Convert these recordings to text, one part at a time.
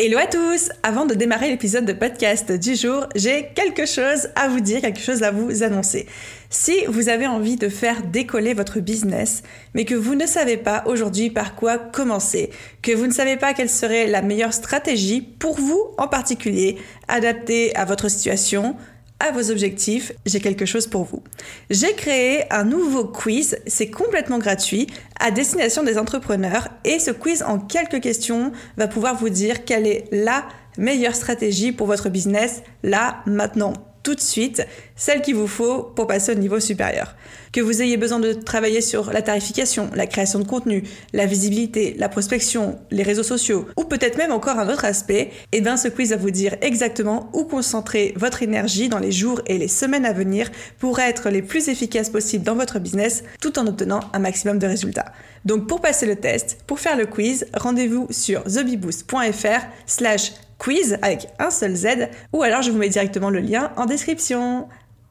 Hello à tous Avant de démarrer l'épisode de podcast du jour, j'ai quelque chose à vous dire, quelque chose à vous annoncer. Si vous avez envie de faire décoller votre business, mais que vous ne savez pas aujourd'hui par quoi commencer, que vous ne savez pas quelle serait la meilleure stratégie pour vous en particulier, adaptée à votre situation, à vos objectifs, j'ai quelque chose pour vous. J'ai créé un nouveau quiz, c'est complètement gratuit, à destination des entrepreneurs et ce quiz en quelques questions va pouvoir vous dire quelle est la meilleure stratégie pour votre business là, maintenant tout de suite celle qu'il vous faut pour passer au niveau supérieur. Que vous ayez besoin de travailler sur la tarification, la création de contenu, la visibilité, la prospection, les réseaux sociaux, ou peut-être même encore un autre aspect, et eh bien ce quiz va vous dire exactement où concentrer votre énergie dans les jours et les semaines à venir pour être les plus efficaces possibles dans votre business tout en obtenant un maximum de résultats. Donc pour passer le test, pour faire le quiz, rendez-vous sur thebiboost.fr slash quiz avec un seul Z, ou alors je vous mets directement le lien en description.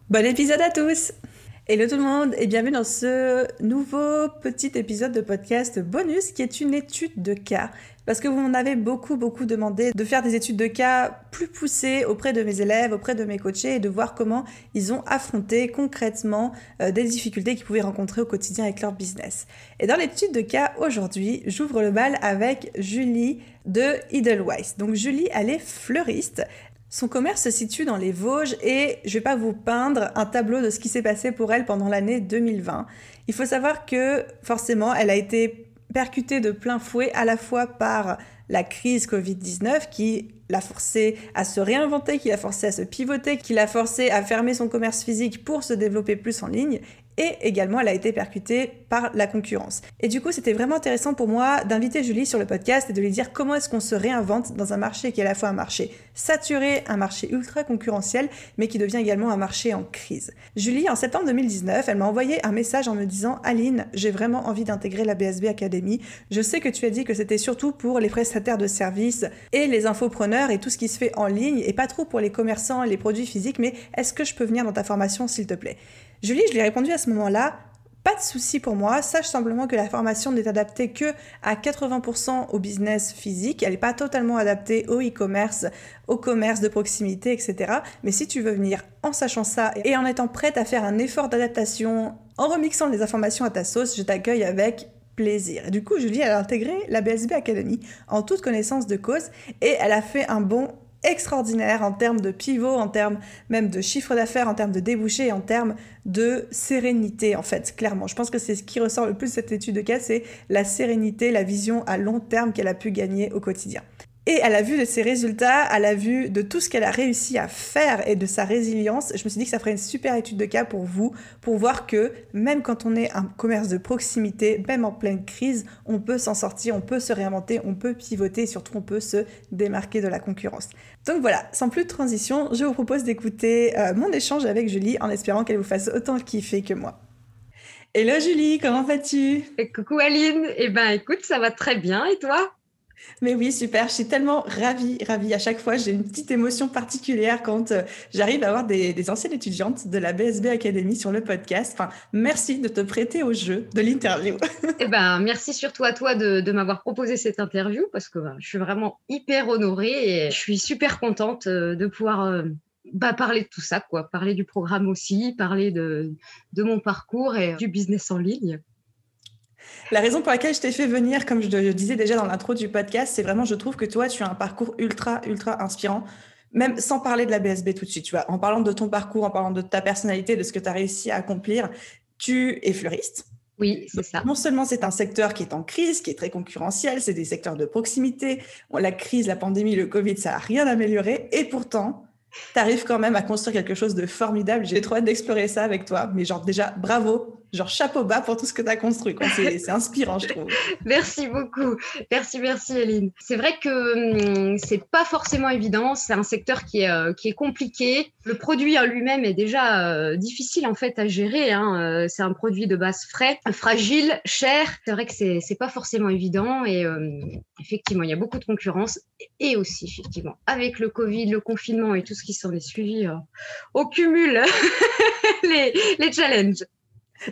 Bon épisode à tous Hello tout le monde et bienvenue dans ce nouveau petit épisode de podcast bonus qui est une étude de cas. Parce que vous m'en avez beaucoup, beaucoup demandé de faire des études de cas plus poussées auprès de mes élèves, auprès de mes coachés et de voir comment ils ont affronté concrètement euh, des difficultés qu'ils pouvaient rencontrer au quotidien avec leur business. Et dans l'étude de cas aujourd'hui, j'ouvre le bal avec Julie de Edelweiss. Donc Julie, elle est fleuriste. Son commerce se situe dans les Vosges et je vais pas vous peindre un tableau de ce qui s'est passé pour elle pendant l'année 2020. Il faut savoir que forcément, elle a été percutée de plein fouet à la fois par la crise Covid-19 qui l'a forcé à se réinventer, qui l'a forcé à se pivoter, qui l'a forcé à fermer son commerce physique pour se développer plus en ligne et également elle a été percutée par la concurrence. Et du coup, c'était vraiment intéressant pour moi d'inviter Julie sur le podcast et de lui dire comment est-ce qu'on se réinvente dans un marché qui est à la fois un marché saturé, un marché ultra concurrentiel, mais qui devient également un marché en crise. Julie, en septembre 2019, elle m'a envoyé un message en me disant Aline, j'ai vraiment envie d'intégrer la BSB Academy. Je sais que tu as dit que c'était surtout pour les prestataires de services et les infopreneurs et tout ce qui se fait en ligne et pas trop pour les commerçants et les produits physiques, mais est-ce que je peux venir dans ta formation s'il te plaît? Julie, je lui ai répondu à ce moment-là, pas de souci pour moi, sache simplement que la formation n'est adaptée que à 80% au business physique, elle n'est pas totalement adaptée au e-commerce, au commerce de proximité, etc. Mais si tu veux venir en sachant ça et en étant prête à faire un effort d'adaptation, en remixant les informations à ta sauce, je t'accueille avec plaisir. Du coup, Julie, elle a intégré la BSB Academy en toute connaissance de cause et elle a fait un bon extraordinaire en termes de pivot, en termes même de chiffre d'affaires, en termes de débouchés, en termes de sérénité en fait, clairement. Je pense que c'est ce qui ressort le plus de cette étude de cas, c'est la sérénité, la vision à long terme qu'elle a pu gagner au quotidien. Et à la vue de ses résultats, à la vue de tout ce qu'elle a réussi à faire et de sa résilience, je me suis dit que ça ferait une super étude de cas pour vous, pour voir que même quand on est un commerce de proximité, même en pleine crise, on peut s'en sortir, on peut se réinventer, on peut pivoter et surtout on peut se démarquer de la concurrence. Donc voilà, sans plus de transition, je vous propose d'écouter euh, mon échange avec Julie en espérant qu'elle vous fasse autant kiffer que moi. Hello Julie, comment vas-tu? Coucou Aline, eh ben écoute, ça va très bien et toi? Mais oui, super. Je suis tellement ravie, ravie. À chaque fois, j'ai une petite émotion particulière quand euh, j'arrive à avoir des, anciennes étudiantes de la BSB Academy sur le podcast. Enfin, merci de te prêter au jeu de l'interview. eh ben, merci surtout à toi de, m'avoir proposé cette interview parce que ben, je suis vraiment hyper honorée et je suis super contente euh, de pouvoir euh, bah, parler de tout ça, quoi. Parler du programme aussi, parler de, de mon parcours et du business en ligne. La raison pour laquelle je t'ai fait venir, comme je le disais déjà dans l'intro du podcast, c'est vraiment, je trouve que toi, tu as un parcours ultra, ultra inspirant, même sans parler de la BSB tout de suite. Tu vois, en parlant de ton parcours, en parlant de ta personnalité, de ce que tu as réussi à accomplir, tu es fleuriste. Oui, c'est ça. Non seulement c'est un secteur qui est en crise, qui est très concurrentiel, c'est des secteurs de proximité. la crise, la pandémie, le Covid, ça n'a rien amélioré. Et pourtant, tu arrives quand même à construire quelque chose de formidable. J'ai trop hâte d'explorer ça avec toi. Mais genre déjà, bravo genre chapeau bas pour tout ce que tu as construit. C'est inspirant, je trouve. merci beaucoup. Merci, merci, Eline. C'est vrai que hum, c'est pas forcément évident. C'est un secteur qui est, euh, qui est compliqué. Le produit en lui-même est déjà euh, difficile en fait à gérer. Hein. Euh, c'est un produit de base frais, fragile, cher. C'est vrai que c'est pas forcément évident et effectivement, il y a beaucoup de concurrence et aussi effectivement avec le Covid, le confinement et tout ce qui s'en est suivi, au cumul les, les challenges.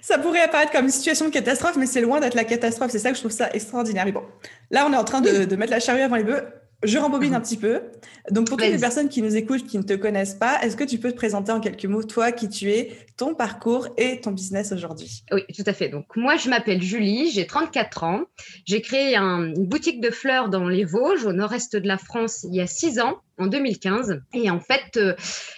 Ça pourrait apparaître comme une situation de catastrophe, mais c'est loin d'être la catastrophe. C'est ça que je trouve ça extraordinaire. Mais bon, là, on est en train de, mettre la charrue avant les bœufs. Je rembobine un petit peu. Donc, pour toutes les personnes qui nous écoutent, qui ne te connaissent pas, est-ce que tu peux te présenter en quelques mots, toi, qui tu es, ton parcours et ton business aujourd'hui? Oui, tout à fait. Donc, moi, je m'appelle Julie, j'ai 34 ans. J'ai créé une boutique de fleurs dans les Vosges, au nord-est de la France, il y a 6 ans en 2015. Et en fait, je euh,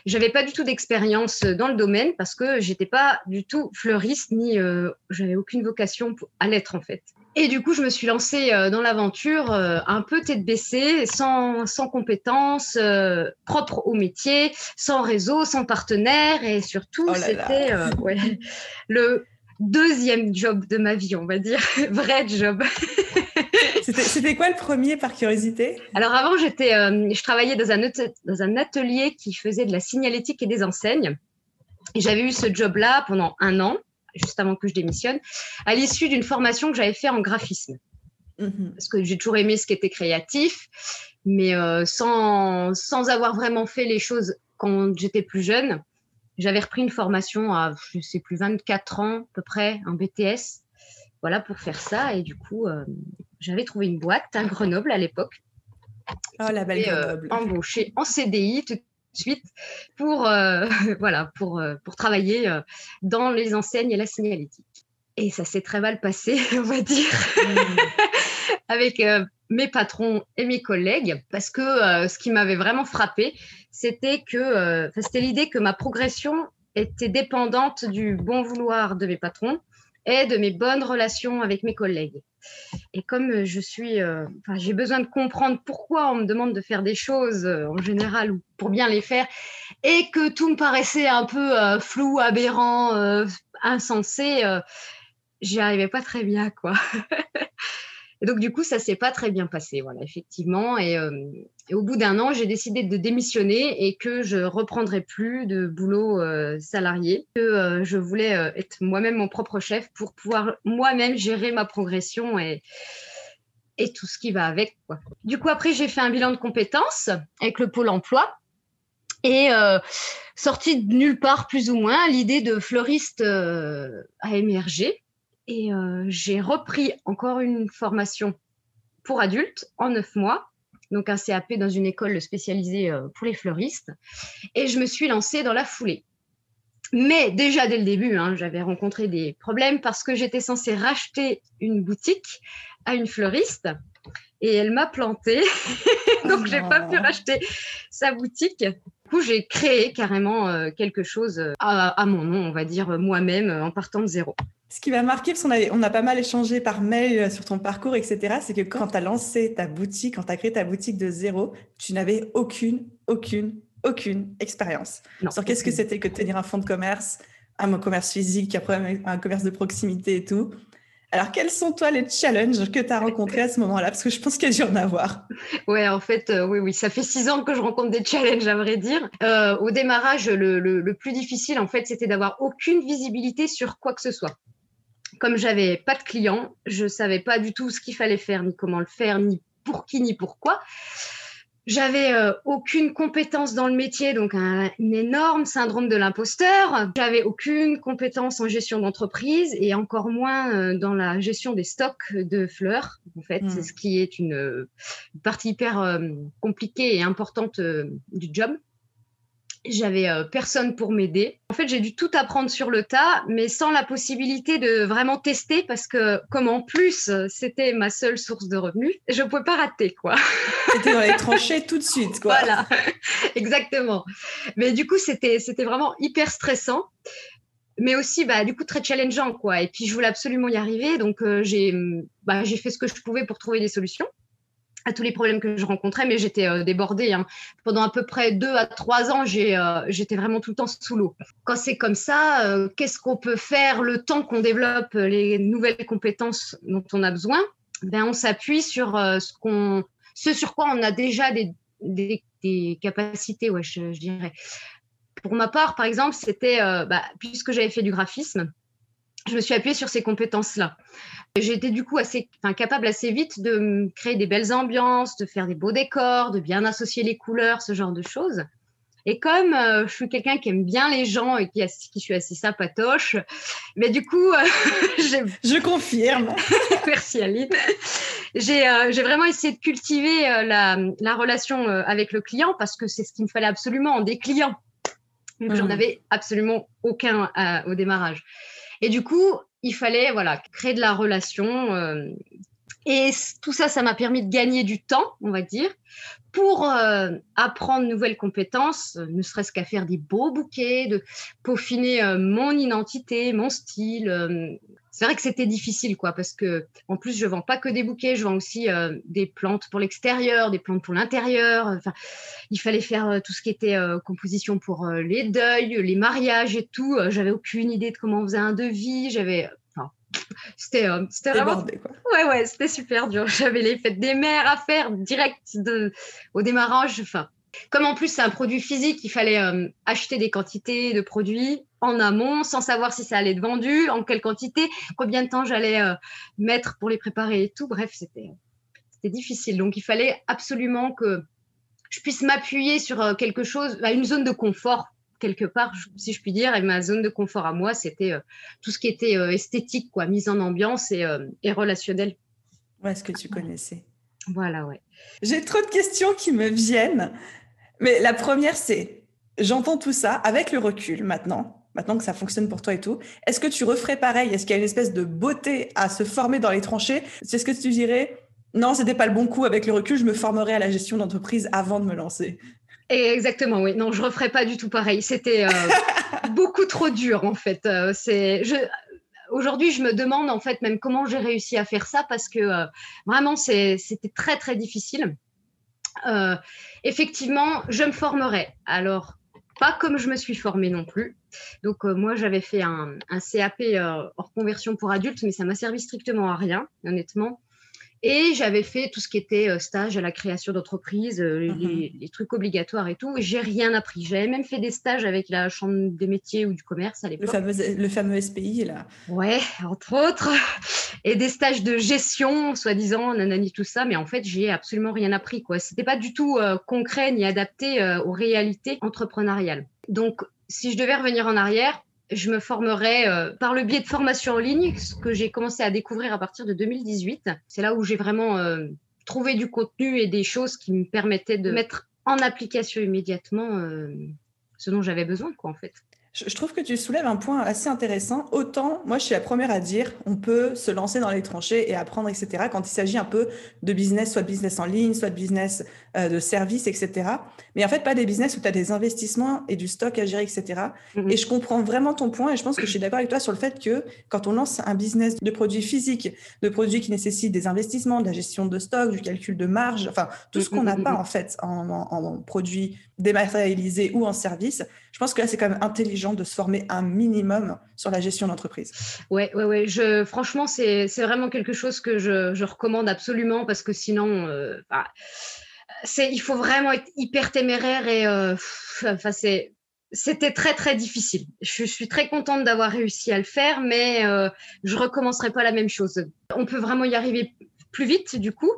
j'avais pas du tout d'expérience dans le domaine parce que j'étais pas du tout fleuriste ni euh, j'avais aucune vocation à l'être en fait. Et du coup, je me suis lancée euh, dans l'aventure un peu tête baissée, sans, sans compétences propres au métier, sans réseau, sans partenaire et surtout, oh c'était le deuxième job de ma vie, on va dire, vrai job. C'était quoi le premier par curiosité? Alors avant, j'étais, euh, je travaillais dans un, dans un atelier qui faisait de la signalétique et des enseignes. Et j'avais eu ce job-là pendant un an, juste avant que je démissionne, à l'issue d'une formation que j'avais fait en graphisme. Mhm. Parce que j'ai toujours aimé ce qui était créatif, mais euh, sans, sans avoir vraiment fait les choses quand j'étais plus jeune. J'avais repris une formation à, je sais plus, 24 ans à peu près, un BTS, voilà, pour faire ça. Et du coup, euh, j'avais trouvé une boîte à Grenoble à l'époque. Oh, la belle euh, Grenoble. embauchée en CDI suite pour, euh, voilà, pour, pour travailler dans les enseignes et la signalétique. Et ça s'est très mal passé, on va dire, avec mes patrons et mes collègues, parce que ce qui m'avait vraiment frappé, c'était que c'était l'idée que ma progression était dépendante du bon vouloir de mes patrons et de mes bonnes relations avec mes collègues. Et comme je suis, euh, j'ai besoin de comprendre pourquoi on me demande de faire des choses euh, en général ou pour bien les faire, et que tout me paraissait un peu euh, flou, aberrant, insensé, j'y arrivais pas très bien, quoi. Et donc, du coup, ça s'est pas très bien passé, voilà, effectivement. Et, euh, au bout d'un an, j'ai décidé de démissionner et que je reprendrai plus de boulot euh, salarié, que euh, je voulais être moi-même mon propre chef pour pouvoir moi-même gérer ma progression et, et tout ce qui va avec. Du coup, après, j'ai fait un bilan de compétences avec le pôle emploi. Et sorti de nulle part, plus ou moins, l'idée de fleuriste a émergé. Et euh, j'ai repris encore une formation pour adultes en neuf mois, donc un CAP dans une école spécialisée euh, pour les fleuristes. Et je me suis lancée dans la foulée. Mais déjà dès le début, hein, j'avais rencontré des problèmes parce que j'étais censée racheter une boutique à une fleuriste et elle m'a plantée. Donc, je j'ai pas pu racheter sa boutique. Du coup, j'ai créé carrément euh, quelque chose à, à, mon nom, on va dire moi-même, en partant de zéro. Ce qui m'a marqué, parce qu'on a, on a pas mal échangé par mail euh, sur ton parcours, etc., c'est que quand tu as lancé ta boutique, quand tu as créé ta boutique de zéro, tu n'avais aucune, aucune, aucune expérience sur qu'est-ce que c'était que tenir un fonds de commerce, un commerce physique, après un commerce de proximité et tout. Alors, quels sont, toi, les challenges que tu as rencontrés à ce moment-là? Parce que je pense qu'il y a dû en avoir. Ouais, en fait, euh, oui, oui, ça fait six ans que je rencontre des challenges, à vrai dire. Euh, au démarrage, le, le, plus difficile, en fait, c'était d'avoir aucune visibilité sur quoi que ce soit comme j'avais pas de clients, je savais pas du tout ce qu'il fallait faire, ni comment le faire, ni pour qui, ni pourquoi. J'avais euh, aucune compétence dans le métier, donc un, énorme syndrome de l'imposteur. J'avais aucune compétence en gestion d'entreprise et encore moins euh, dans la gestion des stocks de fleurs. En fait, c'est hmm. ce qui est une, partie hyper euh, compliquée et importante du job. J'avais euh, personne pour m'aider. En fait, j'ai dû tout apprendre sur le tas, mais sans la possibilité de vraiment tester parce que, comme en plus, c'était ma seule source de revenus, je ne pouvais pas rater, quoi. C'était dans les tranchées tout de suite, quoi. Voilà, exactement. Mais du coup, c'était, c'était vraiment hyper stressant, mais aussi, bah, du coup, très challengeant, quoi. Et puis, je voulais absolument y arriver, donc euh, j'ai, bah, j'ai fait ce que je pouvais pour trouver des solutions tous les problèmes que je rencontrais, mais j'étais euh, débordée. Hein. Pendant à peu près deux à trois ans, euh, j'étais vraiment tout le temps sous l'eau. Quand c'est comme ça, euh, qu'est-ce qu'on peut faire le temps qu'on développe les nouvelles compétences dont on a besoin? Ben, On s'appuie sur ce, qu'on, ce sur quoi on a déjà des, des, capacités, ouais, je, dirais. Pour ma part, par exemple, c'était, bah, puisque j'avais fait du graphisme, je me suis appuyée sur ces compétences-là. J'étais du coup assez, enfin, capable assez vite de créer des belles ambiances, de faire des beaux décors, de bien associer les couleurs, ce genre de choses. Et comme euh, je suis quelqu'un qui aime bien les gens et qui, qui suis assez sympatoche, mais du coup, euh, je confirme. Merci Aline. Euh, j'ai vraiment essayé de cultiver la, la, relation avec le client parce que c'est ce qu'il me fallait absolument, des clients. J'en mmh. avais absolument aucun au démarrage. Et du coup, il fallait voilà créer de la relation. Euh, et tout ça, ça m'a permis de gagner du temps, on va dire, pour euh, apprendre de nouvelles compétences, euh, ne serait-ce qu'à faire des beaux bouquets, de peaufiner mon identité, mon style, c'est vrai que c'était difficile, quoi, parce que en plus, je vends pas que des bouquets, je vends aussi euh, des plantes pour l'extérieur, des plantes pour l'intérieur. Enfin, il fallait faire euh, tout ce qui était euh, composition pour les deuils, les mariages et tout. J'avais aucune idée de comment on faisait un devis. J'avais, enfin, c'était, c'était vraiment, quoi. ouais, ouais, c'était super dur. J'avais les fêtes des mères à faire direct de, au démarrage. Enfin, comme en plus c'est un produit physique, il fallait acheter des quantités de produits en amont sans savoir si ça allait être vendu, en quelle quantité, combien de temps j'allais euh, mettre pour les préparer et tout. Bref, c'était difficile. Donc, il fallait absolument que je puisse m'appuyer sur euh, quelque chose, une zone de confort quelque part, si je puis dire. Et ma zone de confort à moi, c'était euh, tout ce qui était esthétique, quoi, mise en ambiance et, et relationnel. Ouais, ce que tu connaissais. Voilà, ouais. J'ai trop de questions qui me viennent. Mais la première, c'est, j'entends tout ça avec le recul maintenant maintenant que ça fonctionne pour toi et tout. Est-ce que tu referais pareil? Est-ce qu'il y a une espèce de beauté à se former dans les tranchées? C'est ce que tu dirais Non, c'était pas le bon coup. Avec le recul, je me formerais à la gestion d'entreprise avant de me lancer. Exactement, oui. Non, je referais pas du tout pareil. C'était euh, beaucoup trop dur, en fait. Euh, c'est, je, aujourd'hui, je me demande en fait même comment j'ai réussi à faire ça parce que euh, vraiment, c'était très très difficile. Effectivement, je me formerais. Alors, pas comme je me suis formée non plus. Donc euh, moi, j'avais fait un, CAP euh, hors conversion pour adultes, mais ça m'a servi strictement à rien, honnêtement. Et j'avais fait tout ce qui était euh, stage à la création d'entreprise, mhm. les, trucs obligatoires et tout. J'ai rien appris. J'avais même fait des stages avec la Chambre des métiers ou du commerce à l'époque. Le fameux, le fameux SPI, là. Ouais, entre autres. Et des stages de gestion, soi-disant, nanani, tout ça. Mais en fait, j'ai absolument rien appris. Ce n'était pas du tout concret ni adapté aux réalités entrepreneuriales. Donc, si je devais revenir en arrière, je me formerais euh, par le biais de formations en ligne, ce que j'ai commencé à découvrir à partir de 2018. C'est là où j'ai vraiment euh, trouvé du contenu et des choses qui me permettaient de mettre en application immédiatement euh, ce dont j'avais besoin, quoi, en fait. Je trouve que tu soulèves un point assez intéressant. Autant, moi, je suis la première à dire, on peut se lancer dans les tranchées et apprendre, etc., quand il s'agit un peu de business, soit de business en ligne, soit de business euh, de service, etc. Mais en fait, pas des business où tu as des investissements et du stock à gérer, etc. Mhm. Et je comprends vraiment ton point et je pense que je suis d'accord avec toi sur le fait que quand on lance un business de produits physiques, de produits qui nécessitent des investissements, de la gestion de stock, du calcul de marge, enfin, tout ce qu'on n'a pas, en fait, en, en produits dématérialisés ou en service, je pense que là, c'est quand même intelligent de se former un minimum sur la gestion d'entreprise. Ouais, ouais, ouais. Franchement, c'est vraiment quelque chose que je, je, recommande absolument parce que sinon, euh, bah, il faut vraiment être hyper téméraire et euh, c'était très très difficile. Je suis très contente d'avoir réussi à le faire, mais euh, je recommencerai pas la même chose. On peut vraiment y arriver plus vite du coup,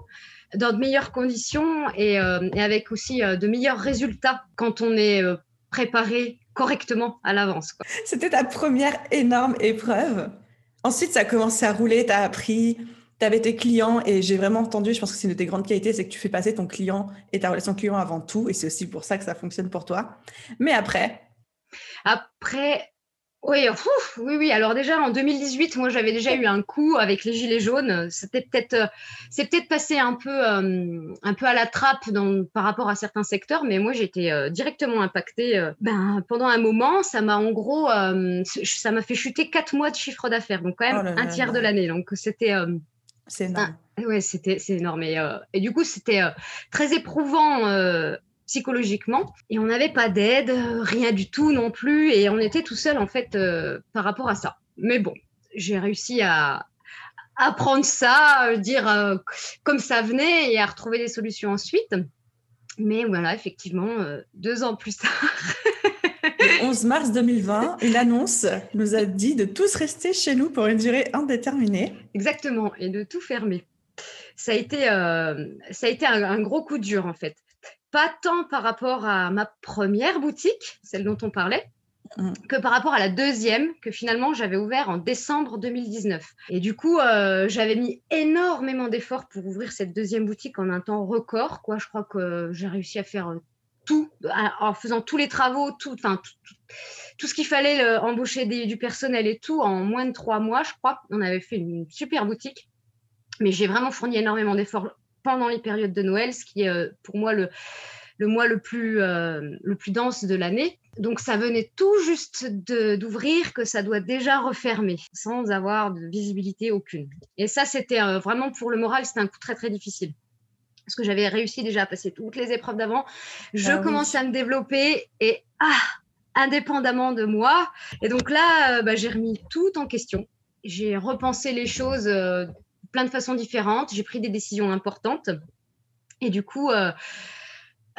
dans de meilleures conditions et, euh, et avec aussi de meilleurs résultats quand on est préparer correctement à l'avance. C'était ta première énorme épreuve. Ensuite, ça a commencé à rouler, tu as appris, tu avais tes clients et j'ai vraiment entendu, je pense que c'est une de tes grandes qualités, c'est que tu fais passer ton client et ta relation client avant tout et c'est aussi pour ça que ça fonctionne pour toi. Mais après? Après, oui, oui, oui. Alors déjà en 2018, moi j'avais déjà eu un coup avec les gilets jaunes. C'était peut-être, euh, c'est peut-être passé un peu, euh, un peu à la trappe dans, par rapport à certains secteurs, mais moi j'étais euh, directement impactée. ben, pendant un moment, ça m'a en gros, ça m'a fait chuter quatre mois de chiffre d'affaires, donc quand même oh un tiers de l'année. Donc c'était C'est énorme. Ouais, c'était c'est énorme. Et, et, du coup, c'était très éprouvant psychologiquement. Et on n'avait pas d'aide, rien du tout non plus. Et on était tout seul, en fait, par rapport à ça. Mais bon, j'ai réussi à, apprendre ça, dire comme ça venait et à retrouver des solutions ensuite. Mais voilà, effectivement, deux ans plus tard. Le 11 mars 2020, une annonce nous a dit de tous rester chez nous pour une durée indéterminée. Exactement, et de tout fermer. Ça a été, ça a été un, gros coup dur en fait pas tant par rapport à ma première boutique, celle dont on parlait, mm. que par rapport à la deuxième que finalement j'avais ouvert en décembre 2019. Et du coup, euh, j'avais mis énormément d'efforts pour ouvrir cette deuxième boutique en un temps record. Quoi. Je crois que j'ai réussi à faire euh, tout, en faisant tous les travaux, tout, enfin, tout, ce qu'il fallait, embaucher du personnel et tout, en moins de trois mois, je crois. On avait fait une super boutique. Mais j'ai vraiment fourni énormément d'efforts pendant les périodes de Noël, ce qui est euh, pour moi le, le mois le plus, euh, le plus dense de l'année. Donc ça venait tout juste d'ouvrir que ça doit déjà refermer sans avoir de visibilité aucune. Et ça, c'était euh, vraiment pour le moral, c'était un coup très très difficile. Parce que j'avais réussi déjà à passer toutes les épreuves d'avant. Je ah commençais à me développer et ah, indépendamment de moi. Et donc là, bah, j'ai remis tout en question. J'ai repensé les choses plein de façons différentes. J'ai pris des décisions importantes. Et du coup, euh,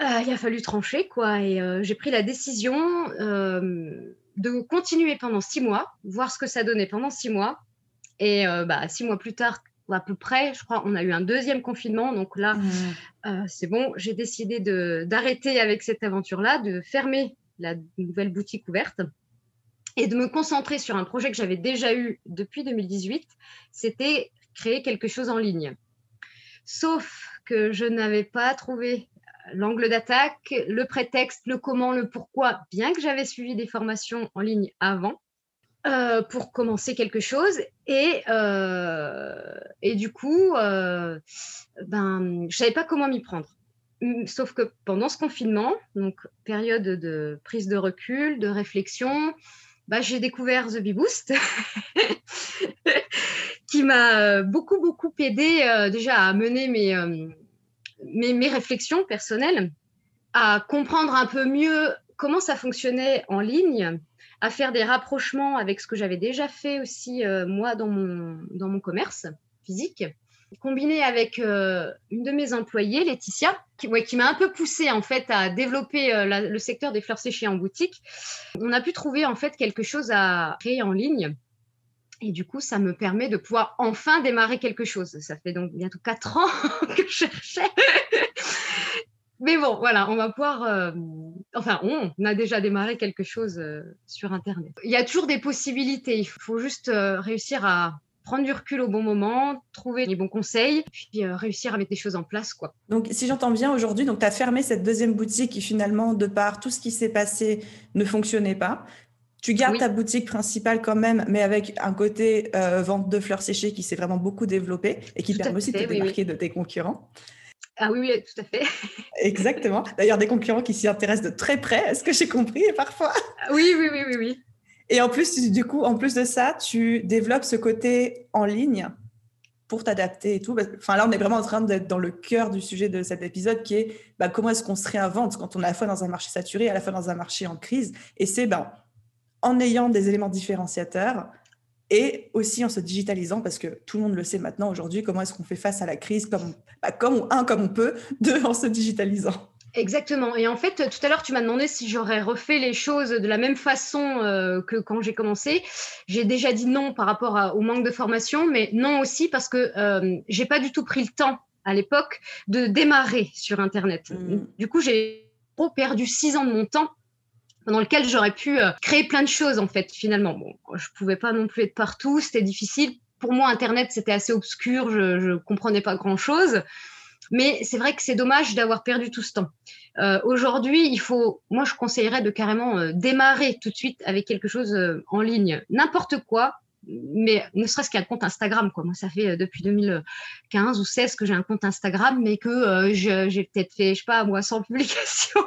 euh, il a fallu trancher, quoi. Et euh, j'ai pris la décision de continuer pendant six mois, voir ce que ça donnait pendant six mois. Et bah, six mois plus tard, à peu près, je crois, on a eu un deuxième confinement. Donc là, mmh. c'est bon, j'ai décidé d'arrêter avec cette aventure-là, de fermer la nouvelle boutique ouverte et de me concentrer sur un projet que j'avais déjà eu depuis 2018. C'était créer quelque chose en ligne. Sauf que je n'avais pas trouvé l'angle d'attaque, le prétexte, le comment, le pourquoi, bien que j'avais suivi des formations en ligne avant. Euh, pour commencer quelque chose et, euh, et du coup, euh, ben, je savais pas comment m'y prendre. Sauf que pendant ce confinement, donc période de prise de recul, de réflexion, bah, j'ai découvert The Bee Boost qui m'a euh, beaucoup, beaucoup aidé euh, déjà à mener euh, mes, mes, réflexions personnelles, à comprendre un peu mieux comment ça fonctionnait en ligne, à faire des rapprochements avec ce que j'avais déjà fait aussi moi dans mon, dans mon commerce physique, combiné avec une de mes employées, Laetitia, qui, ouais, qui m'a un peu poussé en fait à développer le secteur des fleurs séchées en boutique. On a pu trouver en fait quelque chose à créer en ligne et du coup, ça me permet de pouvoir enfin démarrer quelque chose. Ça fait donc bientôt quatre ans que je cherchais. Mais bon, voilà, on va pouvoir. Euh, enfin, on, a déjà démarré quelque chose euh, sur Internet. Il y a toujours des possibilités. Il faut juste euh, réussir à prendre du recul au bon moment, trouver les bons conseils, puis réussir à mettre des choses en place. Quoi. Donc, si j'entends bien aujourd'hui, tu as fermé cette deuxième boutique qui finalement, de par tout ce qui s'est passé, ne fonctionnait pas. Tu gardes ta boutique principale quand même, mais avec un côté euh, vente de fleurs séchées qui s'est vraiment beaucoup développé et qui permet aussi de te démarquer de tes concurrents. Ah oui, oui, tout à fait. Exactement. D'ailleurs, des concurrents qui s'y intéressent de très près, est-ce que j'ai compris parfois? Ah Oui, oui, oui, oui, oui. Et en plus, du coup, en plus de ça, tu développes ce côté en ligne pour t'adapter et tout. Enfin, là, on est vraiment en train d'être dans le cœur du sujet de cet épisode qui est bah, comment est-ce qu'on se réinvente quand on est à la fois dans un marché saturé, à la fois dans un marché en crise? Et c'est ben, en ayant des éléments différenciateurs et aussi en se digitalisant, parce que tout le monde le sait maintenant aujourd'hui, comment est-ce qu'on fait face à la crise, comme, bah, comme, un, comme on peut, deux, en se digitalisant. Exactement. Et en fait, tout à l'heure, tu m'as demandé si j'aurais refait les choses de la même façon euh, que quand j'ai commencé. J'ai déjà dit non par rapport au manque de formation, mais non aussi parce que euh, j'ai pas du tout pris le temps à l'époque de démarrer sur Internet. Mmh. Du coup, j'ai perdu six ans de mon temps dans lequel j'aurais pu euh, créer plein de choses en fait finalement. Bon, je pouvais pas non plus être partout, c'était difficile. Pour moi, Internet c'était assez obscur, je, je comprenais pas grand chose. Mais c'est vrai que c'est dommage d'avoir perdu tout ce temps. Euh, Aujourd'hui, il faut, moi, je conseillerais de carrément euh, démarrer tout de suite avec quelque chose euh, en ligne, n'importe quoi, mais ne serait-ce qu'un compte Instagram. Quoi. Moi, ça fait depuis 2015 ou 16 que j'ai un compte Instagram, mais que j'ai peut-être fait, je sais pas, moi, 100 publications.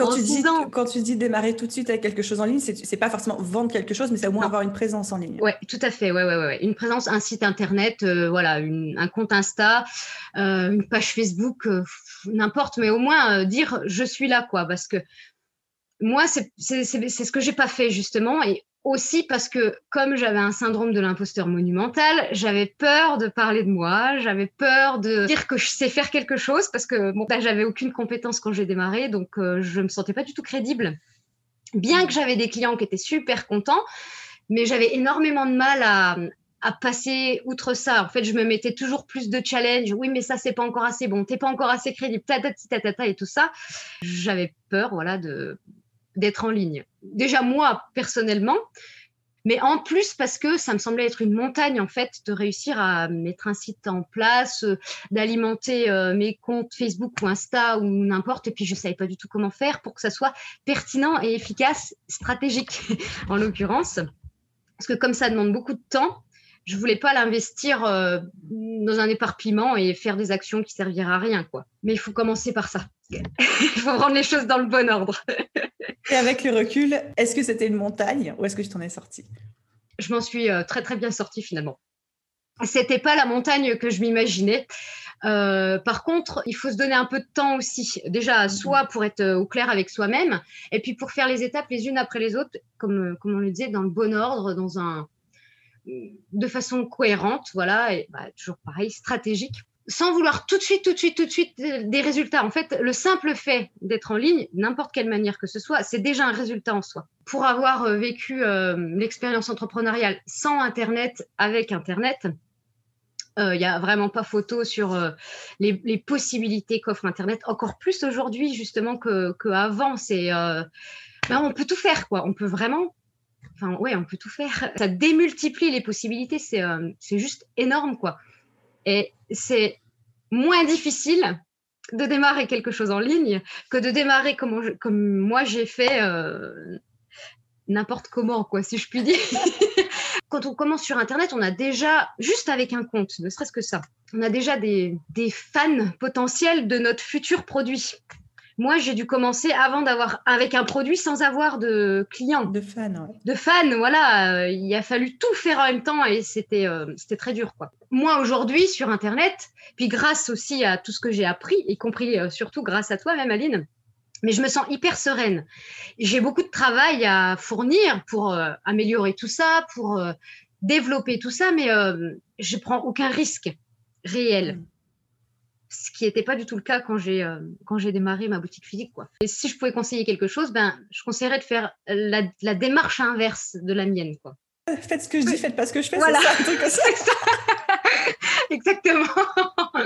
Quand, tu dis, quand tu dis démarrer tout de suite avec quelque chose en ligne, c'est pas forcément vendre quelque chose, mais c'est au moins avoir une présence en ligne. Oui, tout à fait. Ouais, ouais, ouais. Une présence, un site internet, euh, voilà, un compte Insta, euh, une page Facebook, euh, n'importe, mais au moins dire je suis là, quoi. Parce que moi, c'est ce que j'ai pas fait justement. Et aussi parce que comme j'avais un syndrome de l'imposteur monumental, j'avais peur de parler de moi, j'avais peur de dire que je sais faire quelque chose parce que bon, j'avais aucune compétence quand j'ai démarré, donc euh, je me sentais pas du tout crédible. Bien que j'avais des clients qui étaient super contents, mais j'avais énormément de mal à, passer outre ça. En fait, je me mettais toujours plus de challenge. Oui, mais ça, c'est pas encore assez bon. T'es pas encore assez crédible. Ta, ta, ta, et tout ça. J'avais peur, voilà, de, d'être en ligne. Déjà moi, personnellement, mais en plus parce que ça me semblait être une montagne, en fait, de réussir à mettre un site en place, euh, d'alimenter euh, mes comptes Facebook ou Insta ou n'importe, et puis je ne savais pas du tout comment faire pour que ça soit pertinent et efficace, stratégique en l'occurrence. Parce que comme ça demande beaucoup de temps, je voulais pas l'investir euh, dans un éparpillement et faire des actions qui serviraient à rien, quoi. Mais il faut commencer par ça. il faut rendre les choses dans le bon ordre. et avec le recul, est-ce que c'était une montagne ou est-ce que je t'en ai sorti Je m'en suis euh, très très bien sortie finalement. C'était pas la montagne que je m'imaginais. Euh, par contre, il faut se donner un peu de temps aussi. Déjà, mm-hmm. soit pour être au clair avec soi-même, et puis pour faire les étapes les unes après les autres, comme, comme on le disait, dans le bon ordre, dans un, de façon cohérente, voilà, et bah, toujours pareil, stratégique, sans vouloir tout de suite, tout de suite, tout de suite euh, des résultats. En fait, le simple fait d'être en ligne, n'importe quelle manière que ce soit, c'est déjà un résultat en soi. Pour avoir euh, vécu euh, l'expérience entrepreneuriale sans Internet, avec Internet, il n'y a vraiment pas photo sur les, possibilités qu'offre Internet, encore plus aujourd'hui justement qu'avant. c'est, ben, on peut tout faire, quoi. On peut vraiment Enfin, ouais, on peut tout faire. Ça démultiplie les possibilités. C'est euh, juste énorme, quoi. Et c'est moins difficile de démarrer quelque chose en ligne que de démarrer comme, comme moi j'ai fait euh, n'importe comment, quoi, si je puis dire. Quand on commence sur Internet, on a déjà, juste avec un compte, ne serait-ce que ça, on a déjà des, des fans potentiels de notre futur produit. Moi, j'ai dû commencer avant d'avoir avec un produit sans avoir de clients. De fans, De fans, voilà. Euh, il a fallu tout faire en même temps et c'était euh, c'était très dur, quoi. Moi, aujourd'hui, sur Internet, puis grâce aussi à tout ce que j'ai appris, y compris euh, surtout grâce à toi, même Aline, mais je me sens hyper sereine. J'ai beaucoup de travail à fournir pour améliorer tout ça, pour développer tout ça, mais je prends aucun risque réel. Qui n'était pas du tout le cas quand j'ai euh, quand j'ai démarré ma boutique physique quoi. Et si je pouvais conseiller quelque chose, ben je conseillerais de faire la, la démarche inverse de la mienne quoi. Faites ce que je dis, faites pas ce que je fais, voilà. c'est ça, Exactement.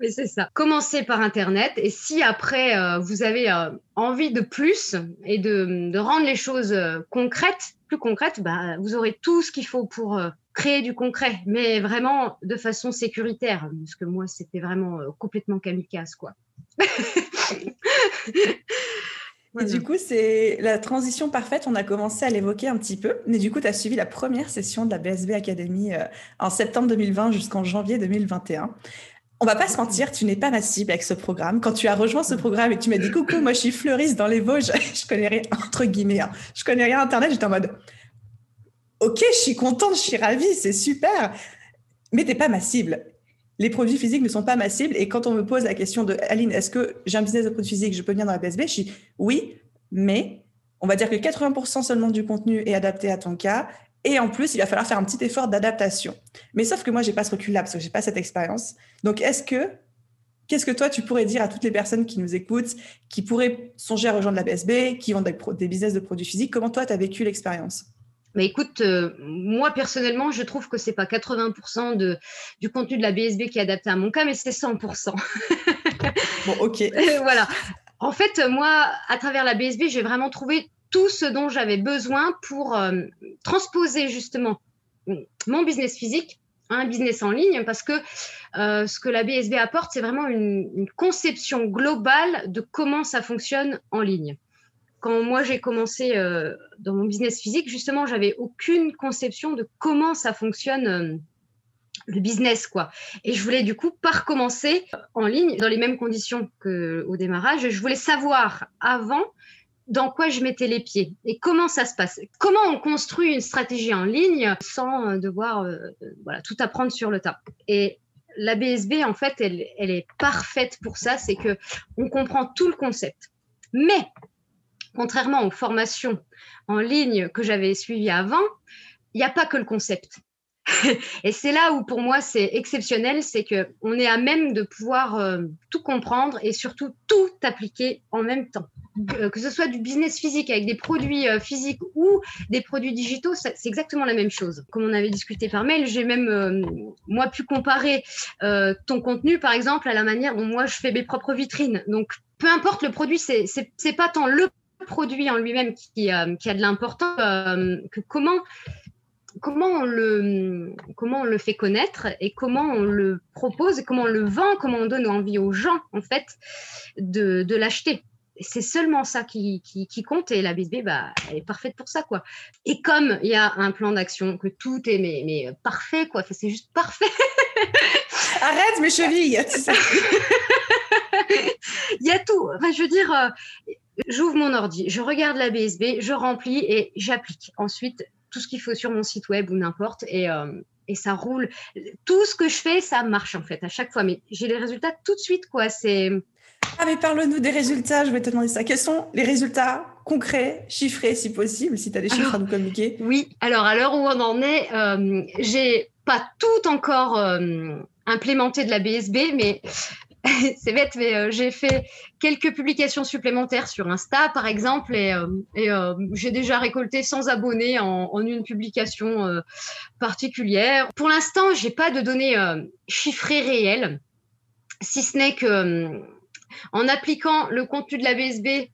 oui, c'est ça. Commencez par Internet et si après euh, vous avez euh, envie de plus et de, de rendre les choses concrètes, plus concrètes, bah, vous aurez tout ce qu'il faut pour créer du concret, mais vraiment de façon sécuritaire, parce que moi, c'était vraiment euh, complètement kamikaze, quoi. Et du coup, c'est la transition parfaite. On a commencé à l'évoquer un petit peu. Mais du coup, tu as suivi la première session de la BSB Academy euh, en septembre 2020 jusqu'en janvier 2021. On va pas se mentir, tu n'es pas ma cible avec ce programme. Quand tu as rejoint ce programme et tu m'as dit coucou, moi je suis fleuriste dans les Vosges, je connais rien, entre guillemets, hein. je connais rien Internet, j'étais en mode ok, je suis contente, je suis ravie, c'est super, mais t'es pas ma cible. Les produits physiques ne sont pas ma cible. Et quand on me pose la question de Aline, est-ce que j'ai un business de produits physiques, je peux venir dans la BSB Je dis oui, mais on va dire que 80% seulement du contenu est adapté à ton cas. Et en plus, il va falloir faire un petit effort d'adaptation. Mais sauf que moi, j'ai pas ce recul-là parce que j'ai pas cette expérience. Donc, est-ce que, qu'est-ce que toi, tu pourrais dire à toutes les personnes qui nous écoutent, qui pourraient songer à rejoindre la BSB, qui ont des, des business de produits physiques? Comment toi, tu as vécu l'expérience? Mais écoute, euh, moi personnellement, je trouve que c'est pas 80% de, du contenu de la BSB qui est adapté à mon cas, mais c'est 100%. bon, ok. voilà. En fait, moi, à travers la BSB, j'ai vraiment trouvé tout ce dont j'avais besoin pour euh, transposer justement mon business physique à un business en ligne, parce que euh, ce que la BSB apporte, c'est vraiment une conception globale de comment ça fonctionne en ligne quand moi j'ai commencé euh, dans mon business physique, justement, j'avais aucune conception de comment ça fonctionne euh, le business quoi. Et je voulais du coup pas recommencer en ligne dans les mêmes conditions qu'au démarrage. Je voulais savoir avant dans quoi je mettais les pieds et comment ça se passe. Comment on construit une stratégie en ligne sans devoir euh, voilà, tout apprendre sur le tas. Et la BSB, en fait, elle, elle est parfaite pour ça, c'est que on comprend tout le concept. Mais, contrairement aux formations en ligne que j'avais suivies avant, il n'y a pas que le concept. et c'est là où pour moi c'est exceptionnel, c'est que on est à même de pouvoir euh, tout comprendre et surtout tout appliquer en même temps. Euh, que ce soit du business physique avec des produits euh, physiques ou des produits digitaux, c'est exactement la même chose. Comme on avait discuté par mail, j'ai même moi pu comparer ton contenu par exemple à la manière dont moi je fais mes propres vitrines. Donc peu importe le produit, c'est pas tant le produit en lui-même qui, qui a de l'important que comment comment on le comment on le fait connaître et comment on le propose et comment on le vend, comment on donne envie aux gens en fait de, de l'acheter. C'est seulement ça qui, qui, compte et la BSB, bah, elle est parfaite pour ça quoi. Et comme il y a un plan d'action que tout est mais, mais parfait quoi, c'est juste parfait. Arrête mes chevilles. il y a tout. Enfin, je veux dire, euh, j'ouvre mon ordi, je regarde la BSB, je remplis et j'applique. Ensuite, tout ce qu'il faut sur mon site web ou n'importe. Et, euh, et ça roule. Tout ce que je fais, ça marche en fait à chaque fois. Mais j'ai les résultats tout de suite, quoi. C'est. Ah, mais parle-nous des résultats. Je vais te demander ça. Quels sont les résultats concrets, chiffrés si possible, si tu as des chiffres à nous communiquer? Oui. Alors, à l'heure où on en est, euh, j'ai pas tout encore euh, implémenté de la BSB, mais c'est bête, mais euh, j'ai fait quelques publications supplémentaires sur Insta, par exemple, et, euh, euh, j'ai déjà récolté 100 abonnés en, une publication particulière. Pour l'instant, j'ai pas de données chiffrées réelles, si ce n'est que en appliquant le contenu de la BSB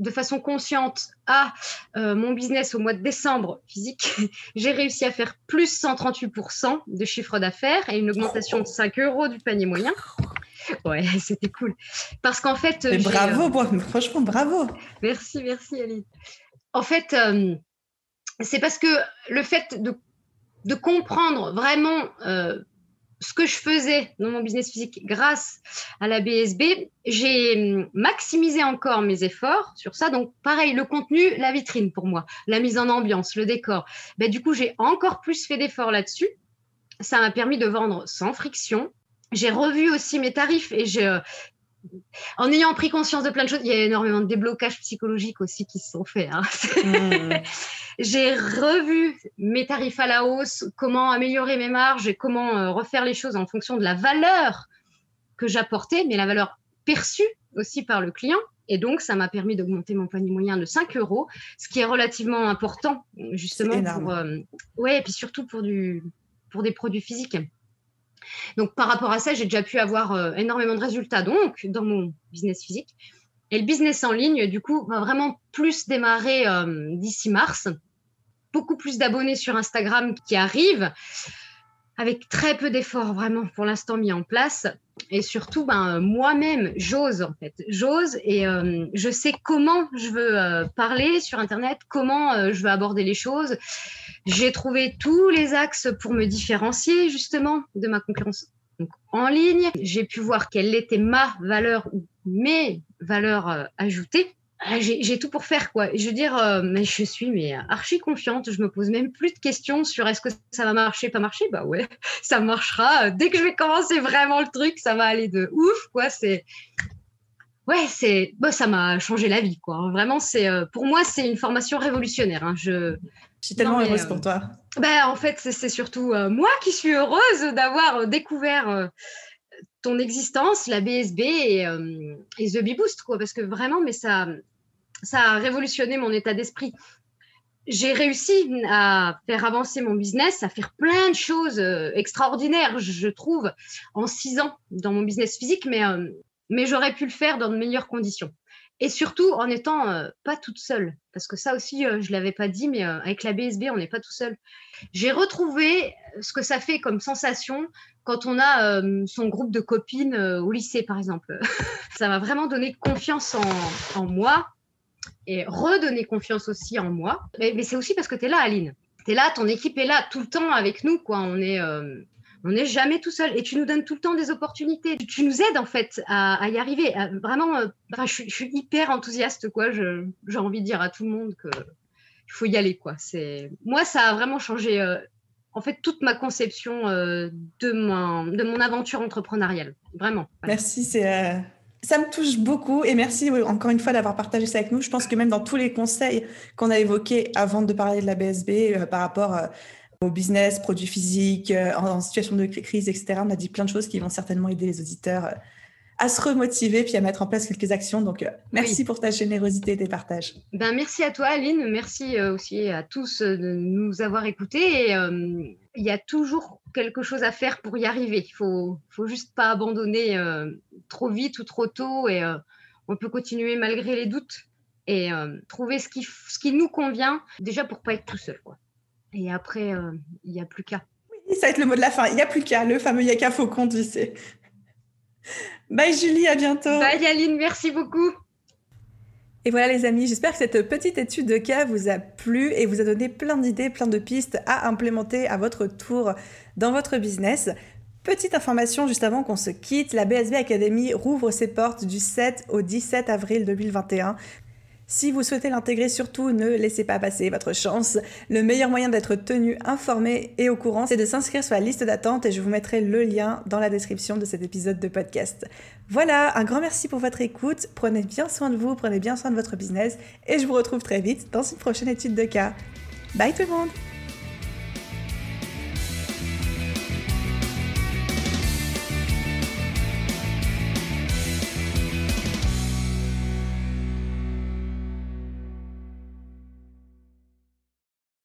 de façon consciente à mon business au mois de décembre physique, j'ai réussi à faire plus 138% de chiffre d'affaires et une augmentation de 5 euros du panier moyen. Ouais, c'était cool. Parce qu'en fait. bravo, euh, franchement, bravo. Merci, merci, Ali. En fait, euh, c'est parce que le fait de, de comprendre vraiment euh, ce que je faisais dans mon business physique grâce à la BSB, j'ai hum, maximisé encore mes efforts sur ça. Donc, pareil, le contenu, la vitrine pour moi, la mise en ambiance, le décor. Ben, du coup, j'ai encore plus fait d'efforts là-dessus. Ça m'a permis de vendre sans friction, j'ai revu aussi mes tarifs et euh, en ayant pris conscience de plein de choses, il y a énormément de déblocages psychologiques aussi qui se sont faits. Hein. Mmh. j'ai revu mes tarifs à la hausse, comment améliorer mes marges et comment euh, refaire les choses en fonction de la valeur que j'apportais, mais la valeur perçue aussi par le client. Et donc, ça m'a permis d'augmenter mon panier moyen de 5 euros, ce qui est relativement important, justement. Pour, euh, ouais, et puis surtout pour, du, pour des produits physiques. Donc, par rapport à ça, j'ai déjà pu avoir euh, énormément de résultats donc dans mon business physique. Et le business en ligne, du coup, va vraiment plus démarrer euh, d'ici mars. Beaucoup plus d'abonnés sur Instagram qui arrivent avec très peu d'efforts vraiment pour l'instant mis en place. Et surtout, ben, moi-même, j'ose en fait. J'ose et euh, je sais comment je veux parler sur Internet, comment je veux aborder les choses. J'ai trouvé tous les axes pour me différencier justement de ma concurrence en ligne. J'ai pu voir quelle était ma valeur ou mes valeurs euh, ajoutées. Ah, j'ai tout pour faire quoi. Je veux dire, euh, je suis mais archi confiante. Je me pose même plus de questions sur est-ce que ça va marcher, pas marcher. Bah ouais, ça marchera. Dès que je vais commencer vraiment le truc, ça va aller de ouf quoi. C'est ouais, c'est bah, ça m'a changé la vie quoi. Vraiment, c'est euh, pour moi c'est une formation révolutionnaire. Hein. Je je suis tellement heureuse pour toi. Ben, en fait, c'est surtout euh, moi qui suis heureuse d'avoir euh, découvert euh, ton existence, la BSB et, The Bee Boost, quoi, parce que vraiment, mais ça, ça a révolutionné mon état d'esprit. J'ai réussi à faire avancer mon business, à faire plein de choses extraordinaires, je trouve, en six ans dans mon business physique, mais, mais j'aurais pu le faire dans de meilleures conditions. Et surtout en étant euh, pas toute seule, parce que ça aussi, euh, je l'avais pas dit, mais euh, avec la BSB, on n'est pas tout seul. J'ai retrouvé ce que ça fait comme sensation quand on a son groupe de copines au lycée, par exemple. ça m'a vraiment donné confiance en, moi et redonné confiance aussi en moi. Mais, mais c'est aussi parce que tu es là, Aline. Tu es là, ton équipe est là tout le temps avec nous. quoi. On est on n'est jamais tout seul et tu nous donnes tout le temps des opportunités. Tu, nous aides en fait à, y arriver. vraiment, euh, je, suis hyper enthousiaste quoi. J'ai envie de dire à tout le monde que il faut y aller quoi. C'est moi ça a vraiment changé. Euh, en fait, toute ma conception euh, de, mon, de mon aventure entrepreneuriale. Vraiment. Merci, c'est ça me touche beaucoup et merci encore une fois d'avoir partagé ça avec nous. Je pense que même dans tous les conseils qu'on a évoqués avant de parler de la BSB par rapport au business, produits physiques, euh, en, situation de crise, etc. On a dit plein de choses qui vont certainement aider les auditeurs euh, à se remotiver puis à mettre en place quelques actions. Donc, euh, merci pour ta générosité et tes partages. Ben, merci à toi, Aline. Merci aussi à tous de nous avoir écoutés. il y a toujours quelque chose à faire pour y arriver. Il faut, faut juste pas abandonner trop vite ou trop tôt et on peut continuer malgré les doutes et trouver ce qui, ce qui nous convient déjà pour pas être tout seul. Quoi. Et après, euh, il n'y a plus qu'à. Oui, ça va être le mot de la fin. Il n'y a plus qu'à, le fameux Yaka Faucon, tu sais. Bye Julie, à bientôt. Bye Aline, merci beaucoup. Et voilà les amis, j'espère que cette petite étude de cas vous a plu et vous a donné plein d'idées, plein de pistes à implémenter à votre tour dans votre business. Petite information juste avant qu'on se quitte, la BSB Academy rouvre ses portes du 7 au 17 avril 2021. Si vous souhaitez l'intégrer, surtout ne laissez pas passer votre chance. Le meilleur moyen d'être tenu informé et au courant, c'est de s'inscrire sur la liste d'attente et je vous mettrai le lien dans la description de cet épisode de podcast. Voilà, un grand merci pour votre écoute. Prenez bien soin de vous, prenez bien soin de votre business et je vous retrouve très vite dans une prochaine étude de cas. Bye tout le monde